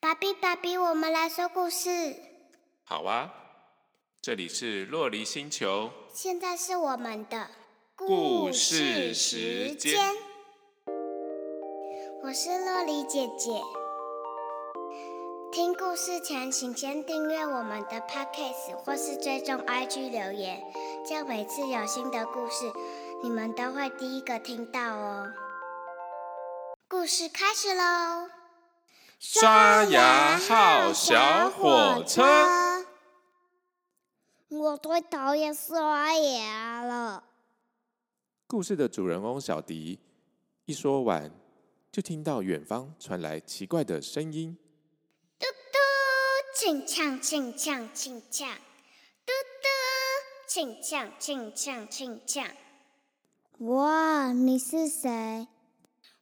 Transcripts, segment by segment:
爸比，爸比，我们来说故事。好啊，这里是洛黎星球。现在是我们的故事时间。我是洛黎姐姐。听故事前，请先订阅我们的 Podcast 或是追踪 IG 留言，这样每次有新的故事，你们都会第一个听到哦。故事开始喽！刷牙号小火车。我最讨厌刷牙了。故事的主人翁小迪一说完，就听到远方传来奇怪的声音：嘟嘟，请呛，请呛，请呛，嘟嘟，请呛，请呛，请呛。哇，你是谁？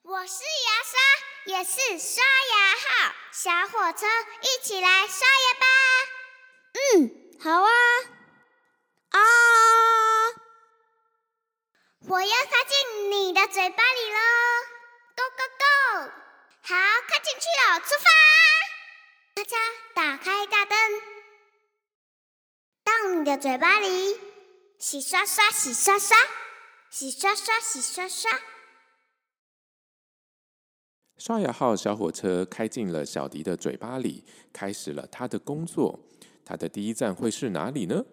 我是牙刷。也是刷牙号小火车，一起来刷牙吧！嗯，好啊。啊！我要插进你的嘴巴里喽！Go go go！好，开进去了，出发！咔嚓，打开大灯，到你的嘴巴里，洗刷刷，洗刷刷，洗刷刷，洗刷刷。刷牙号小火车开进了小迪的嘴巴里，开始了他的工作。他的第一站会是哪里呢？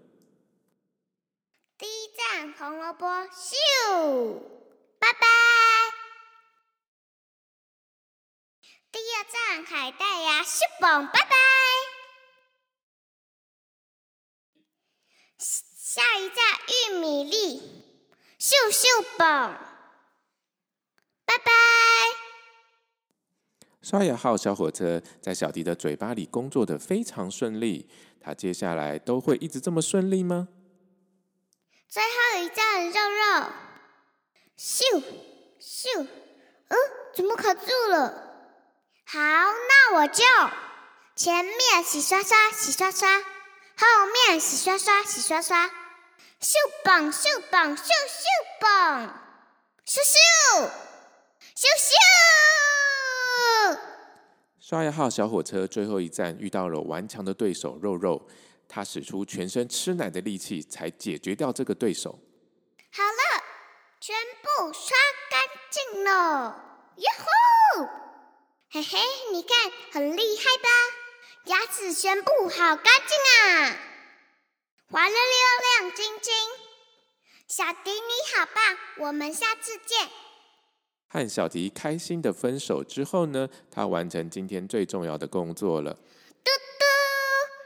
第一站红萝卜，咻，拜拜。第二站海带芽，咻嘣，拜拜。下一站玉米粒，咻咻嘣，拜拜。刷牙号小火车在小迪的嘴巴里工作的非常顺利，他接下来都会一直这么顺利吗？最后一站肉肉，咻咻，嗯，怎么卡住了？好，那我就前面洗刷刷洗刷刷，后面洗刷刷洗刷刷，咻棒咻棒咻咻棒，咻咻咻咻。刷牙号小火车最后一站遇到了顽强的对手肉肉，他使出全身吃奶的力气才解决掉这个对手。好了，全部刷干净了，哟吼！嘿嘿，你看很厉害吧？牙齿全部好干净啊，滑溜溜亮晶晶。小迪你好棒，我们下次见。和小迪开心的分手之后呢，他完成今天最重要的工作了。嘟嘟，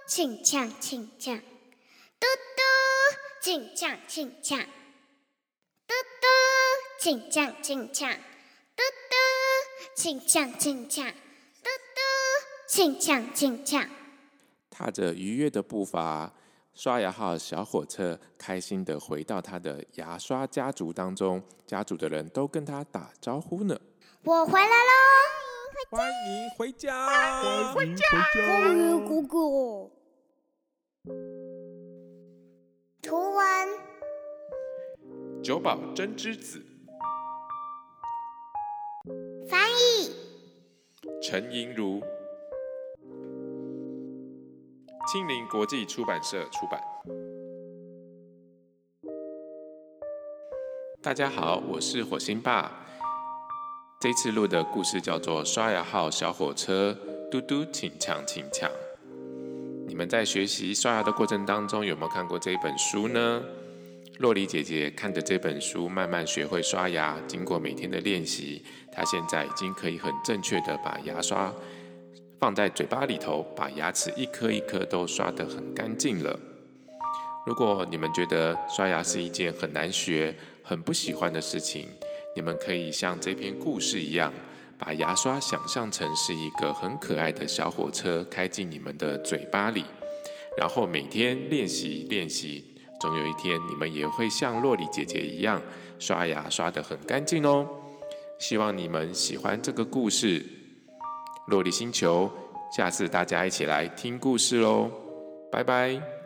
请呛请呛，嘟嘟，请呛请呛，嘟嘟，请呛请呛，嘟嘟，请呛请呛，嘟嘟，请呛请呛。踏着愉悦的步伐。刷牙号小火车开心的回到他的牙刷家族当中，家族的人都跟他打招呼呢。我回来喽！欢迎回家！欢迎回家！欢迎姑姑。图文：九宝真之子。翻译：陈莹如。青林国际出版社出版。大家好，我是火星爸。这次录的故事叫做《刷牙号小火车》，嘟嘟，请抢，请抢。你们在学习刷牙的过程当中，有没有看过这一本书呢？洛丽姐姐看着这本书，慢慢学会刷牙。经过每天的练习，她现在已经可以很正确的把牙刷。放在嘴巴里头，把牙齿一颗一颗都刷得很干净了。如果你们觉得刷牙是一件很难学、很不喜欢的事情，你们可以像这篇故事一样，把牙刷想象成是一个很可爱的小火车，开进你们的嘴巴里，然后每天练习练习，总有一天你们也会像洛丽姐姐一样刷牙刷得很干净哦。希望你们喜欢这个故事。落地星球，下次大家一起来听故事喽，拜拜。